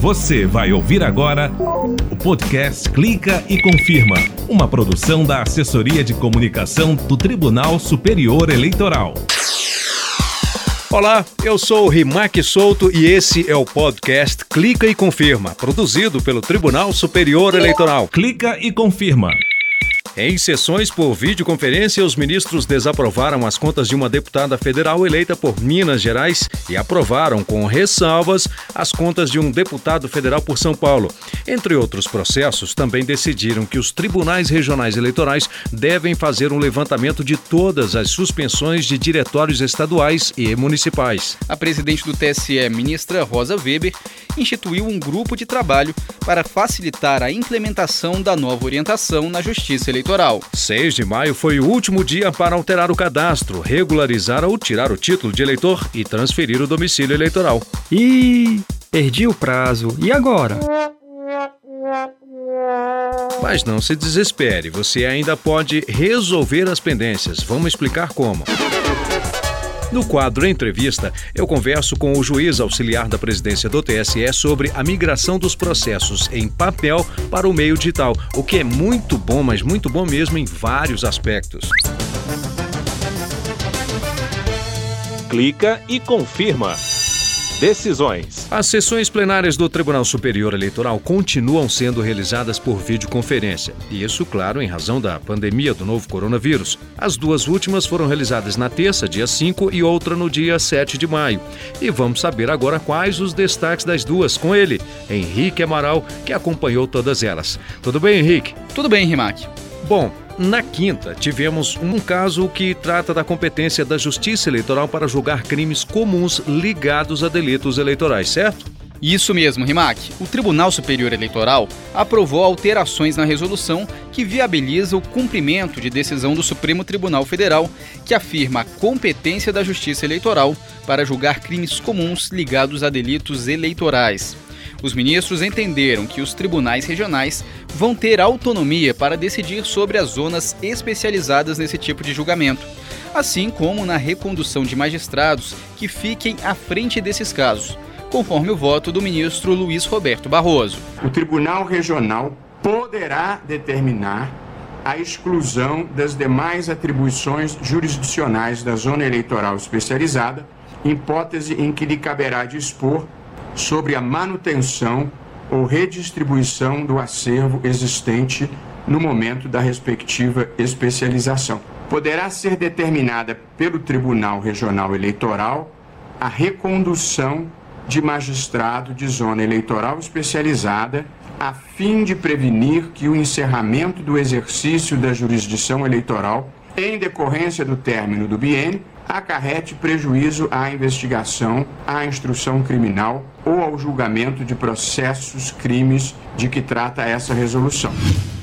Você vai ouvir agora o podcast Clica e Confirma, uma produção da Assessoria de Comunicação do Tribunal Superior Eleitoral. Olá, eu sou o Rimac Souto e esse é o podcast Clica e Confirma, produzido pelo Tribunal Superior Eleitoral. Clica e Confirma. Em sessões por videoconferência, os ministros desaprovaram as contas de uma deputada federal eleita por Minas Gerais e aprovaram, com ressalvas, as contas de um deputado federal por São Paulo. Entre outros processos, também decidiram que os tribunais regionais eleitorais devem fazer um levantamento de todas as suspensões de diretórios estaduais e municipais. A presidente do TSE, ministra Rosa Weber, instituiu um grupo de trabalho para facilitar a implementação da nova orientação na Justiça Eleitoral. 6 de maio foi o último dia para alterar o cadastro, regularizar ou tirar o título de eleitor e transferir o domicílio eleitoral. Ih, perdi o prazo. E agora? Mas não se desespere, você ainda pode resolver as pendências. Vamos explicar como. No quadro Entrevista, eu converso com o juiz auxiliar da presidência do TSE sobre a migração dos processos em papel para o meio digital, o que é muito bom, mas muito bom mesmo em vários aspectos. Clica e confirma. Decisões. As sessões plenárias do Tribunal Superior Eleitoral continuam sendo realizadas por videoconferência. E isso, claro, em razão da pandemia do novo coronavírus. As duas últimas foram realizadas na terça, dia 5, e outra no dia 7 de maio. E vamos saber agora quais os destaques das duas com ele, Henrique Amaral, que acompanhou todas elas. Tudo bem, Henrique? Tudo bem, Rimac. Bom, na quinta, tivemos um caso que trata da competência da Justiça Eleitoral para julgar crimes comuns ligados a delitos eleitorais, certo? Isso mesmo, Rimac. O Tribunal Superior Eleitoral aprovou alterações na resolução que viabiliza o cumprimento de decisão do Supremo Tribunal Federal, que afirma a competência da Justiça Eleitoral para julgar crimes comuns ligados a delitos eleitorais. Os ministros entenderam que os tribunais regionais vão ter autonomia para decidir sobre as zonas especializadas nesse tipo de julgamento, assim como na recondução de magistrados que fiquem à frente desses casos, conforme o voto do ministro Luiz Roberto Barroso. O Tribunal Regional poderá determinar a exclusão das demais atribuições jurisdicionais da zona eleitoral especializada, hipótese em que lhe caberá dispor sobre a manutenção ou redistribuição do acervo existente no momento da respectiva especialização. Poderá ser determinada pelo Tribunal Regional Eleitoral a recondução de magistrado de zona eleitoral especializada a fim de prevenir que o encerramento do exercício da jurisdição eleitoral em decorrência do término do biênio acarrete prejuízo à investigação, à instrução criminal ou ao julgamento de processos, crimes de que trata essa resolução.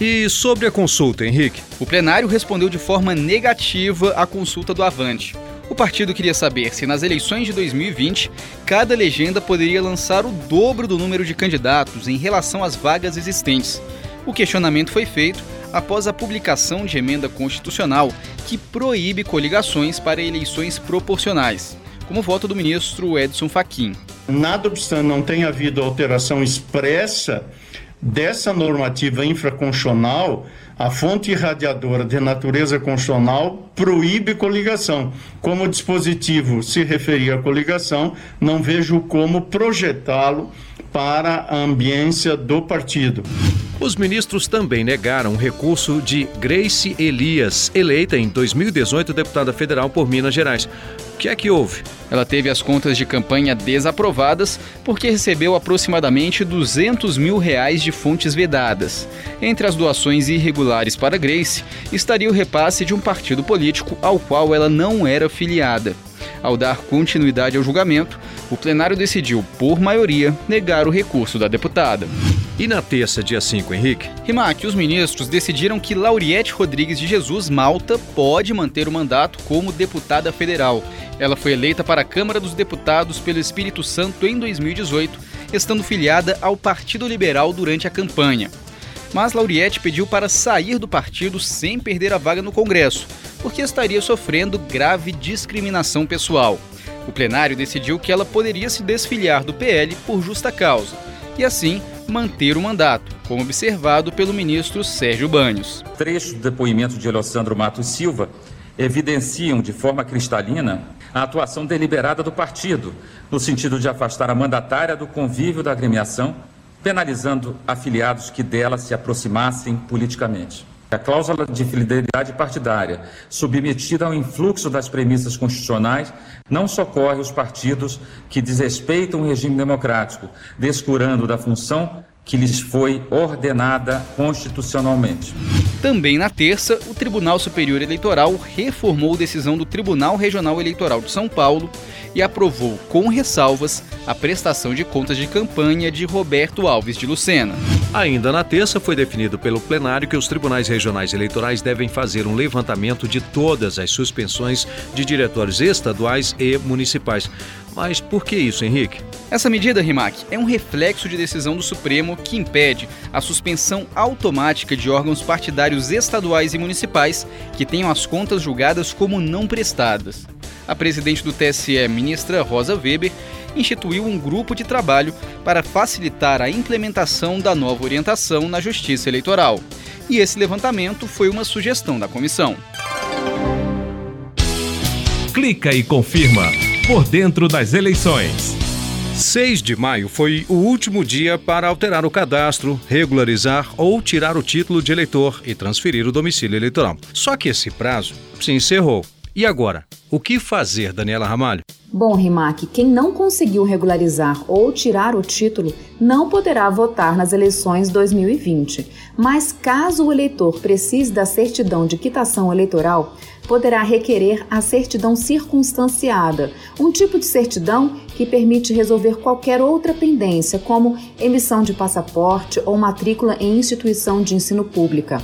E sobre a consulta, Henrique? O plenário respondeu de forma negativa à consulta do Avante. O partido queria saber se nas eleições de 2020 cada legenda poderia lançar o dobro do número de candidatos em relação às vagas existentes. O questionamento foi feito após a publicação de emenda constitucional que proíbe coligações para eleições proporcionais, como voto do ministro Edson Fachin. Nada obstante não tenha havido alteração expressa dessa normativa infraconstitucional, a fonte irradiadora de natureza constitucional proíbe coligação. Como o dispositivo se referia à coligação, não vejo como projetá-lo para a ambiência do partido. Os ministros também negaram o recurso de Grace Elias, eleita em 2018 deputada federal por Minas Gerais. O que é que houve? Ela teve as contas de campanha desaprovadas porque recebeu aproximadamente 200 mil reais de fontes vedadas. Entre as doações irregulares para Grace estaria o repasse de um partido político ao qual ela não era filiada. Ao dar continuidade ao julgamento, o plenário decidiu, por maioria, negar o recurso da deputada. E na terça, dia 5, Henrique? Rimac, os ministros decidiram que Lauriette Rodrigues de Jesus Malta pode manter o mandato como deputada federal. Ela foi eleita para a Câmara dos Deputados pelo Espírito Santo em 2018, estando filiada ao Partido Liberal durante a campanha. Mas Lauriette pediu para sair do partido sem perder a vaga no Congresso, porque estaria sofrendo grave discriminação pessoal. O plenário decidiu que ela poderia se desfiliar do PL por justa causa e assim manter o mandato, como observado pelo ministro Sérgio Banhos. Trechos do depoimento de Alessandro Matos Silva evidenciam de forma cristalina a atuação deliberada do partido, no sentido de afastar a mandatária do convívio da agremiação, penalizando afiliados que dela se aproximassem politicamente. A cláusula de fidelidade partidária, submetida ao influxo das premissas constitucionais, não socorre os partidos que desrespeitam o regime democrático, descurando da função que lhes foi ordenada constitucionalmente. Também na terça, o Tribunal Superior Eleitoral reformou decisão do Tribunal Regional Eleitoral de São Paulo e aprovou, com ressalvas, a prestação de contas de campanha de Roberto Alves de Lucena. Ainda na terça, foi definido pelo plenário que os tribunais regionais eleitorais devem fazer um levantamento de todas as suspensões de diretórios estaduais e municipais. Mas por que isso, Henrique? Essa medida, Rimac, é um reflexo de decisão do Supremo que impede a suspensão automática de órgãos partidários estaduais e municipais que tenham as contas julgadas como não prestadas. A presidente do TSE, ministra Rosa Weber, instituiu um grupo de trabalho para facilitar a implementação da nova orientação na Justiça Eleitoral. E esse levantamento foi uma sugestão da comissão. Clica e confirma por dentro das eleições. 6 de maio foi o último dia para alterar o cadastro, regularizar ou tirar o título de eleitor e transferir o domicílio eleitoral. Só que esse prazo se encerrou. E agora? O que fazer, Daniela Ramalho? Bom, Rimac, quem não conseguiu regularizar ou tirar o título não poderá votar nas eleições 2020. Mas caso o eleitor precise da certidão de quitação eleitoral, poderá requerer a certidão circunstanciada, um tipo de certidão que permite resolver qualquer outra pendência, como emissão de passaporte ou matrícula em instituição de ensino pública.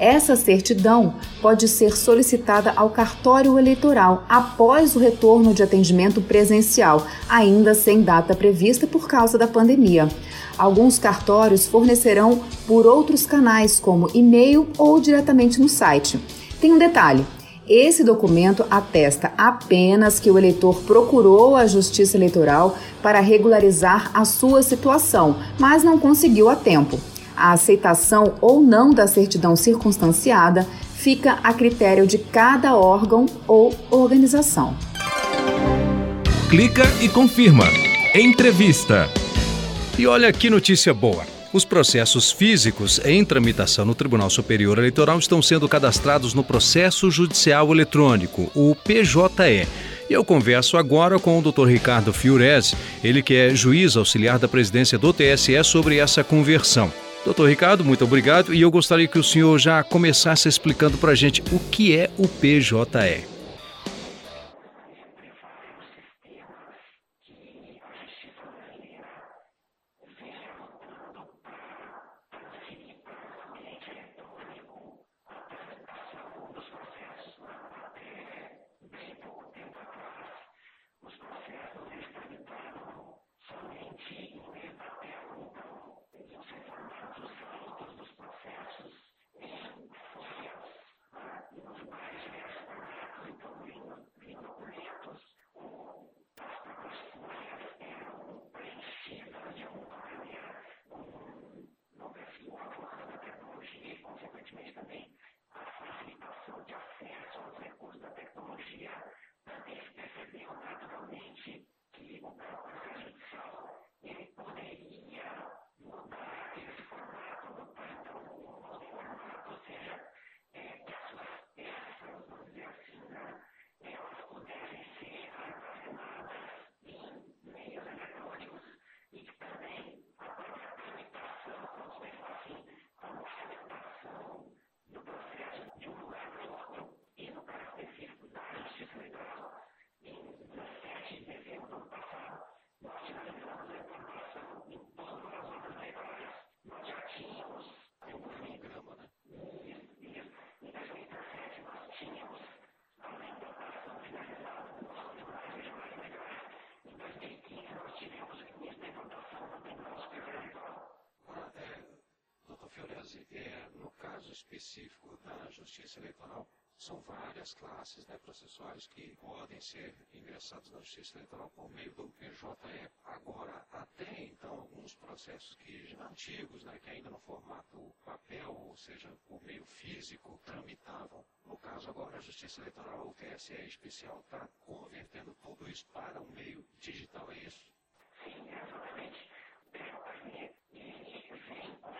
Essa certidão pode ser solicitada ao cartório eleitoral após o retorno de atendimento presencial, ainda sem data prevista por causa da pandemia. Alguns cartórios fornecerão por outros canais, como e-mail ou diretamente no site. Tem um detalhe: esse documento atesta apenas que o eleitor procurou a Justiça Eleitoral para regularizar a sua situação, mas não conseguiu a tempo. A aceitação ou não da certidão circunstanciada fica a critério de cada órgão ou organização. Clica e confirma. Entrevista. E olha que notícia boa. Os processos físicos em tramitação no Tribunal Superior Eleitoral estão sendo cadastrados no Processo Judicial Eletrônico, o PJE. E eu converso agora com o Dr. Ricardo Fiorese, ele que é juiz auxiliar da presidência do TSE sobre essa conversão. Doutor Ricardo, muito obrigado. E eu gostaria que o senhor já começasse explicando para a gente o que é o PJE. específico da justiça eleitoral. São várias classes né, processuais que podem ser ingressados na justiça eleitoral por meio do PJE. Agora, até então, alguns processos que antigos, né, que ainda no formato papel, ou seja, por meio físico, tramitavam. No caso agora, a Justiça Eleitoral, o TSE especial, está convertendo tudo isso para um meio digital, é isso? Sim, exatamente. Pergunta minha. E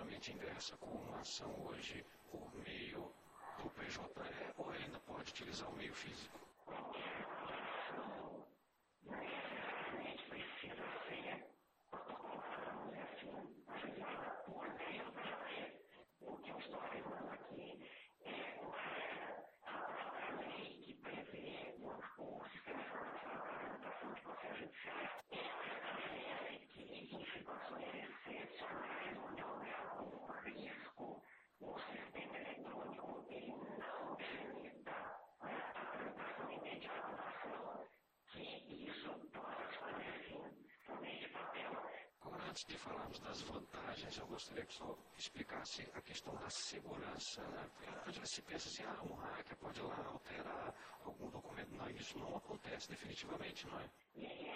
diretamente inversa com uma ação hoje por meio do PJ, ou ainda pode utilizar o meio físico. antes de falarmos das vantagens, eu gostaria que o senhor explicasse a questão da segurança. Né? Porque já se pensa assim, ah, um hacker pode ir lá alterar algum documento. Não, isso não acontece definitivamente, não é? é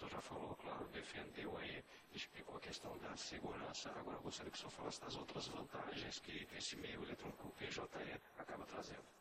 senhor já falou, claro, defendeu aí, explicou a questão da segurança. Agora eu gostaria que o senhor falasse das outras vantagens que esse meio eletrônico PJE acaba trazendo.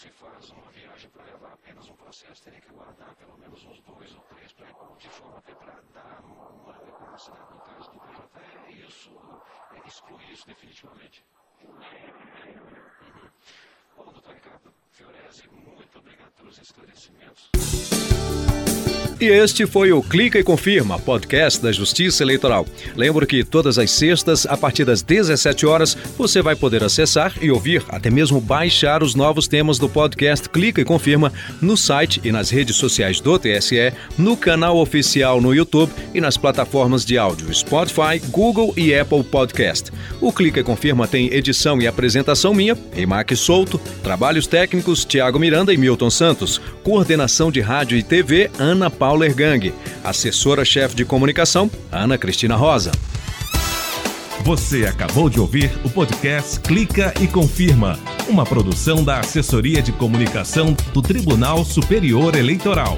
Se faz uma viagem para levar apenas um processo, teria que guardar pelo menos uns dois ou três de forma até para dar uma velocidade no caso do PJ. Isso exclui isso definitivamente. Uhum. Doutor Ricardo Fiorese, muito obrigado pelos esclarecimentos. E este foi o Clica e Confirma, podcast da Justiça Eleitoral. Lembro que todas as sextas, a partir das 17 horas, você vai poder acessar e ouvir, até mesmo baixar os novos temas do podcast Clica e Confirma no site e nas redes sociais do TSE, no canal oficial no YouTube e nas plataformas de áudio Spotify, Google e Apple Podcast. O Clica e Confirma tem edição e apresentação minha, Emaque Souto, trabalhos técnicos Tiago Miranda e Milton Santos, coordenação de rádio e TV Ana Paula Paula Ergang. Assessora-chefe de comunicação, Ana Cristina Rosa. Você acabou de ouvir o podcast Clica e Confirma, uma produção da Assessoria de Comunicação do Tribunal Superior Eleitoral.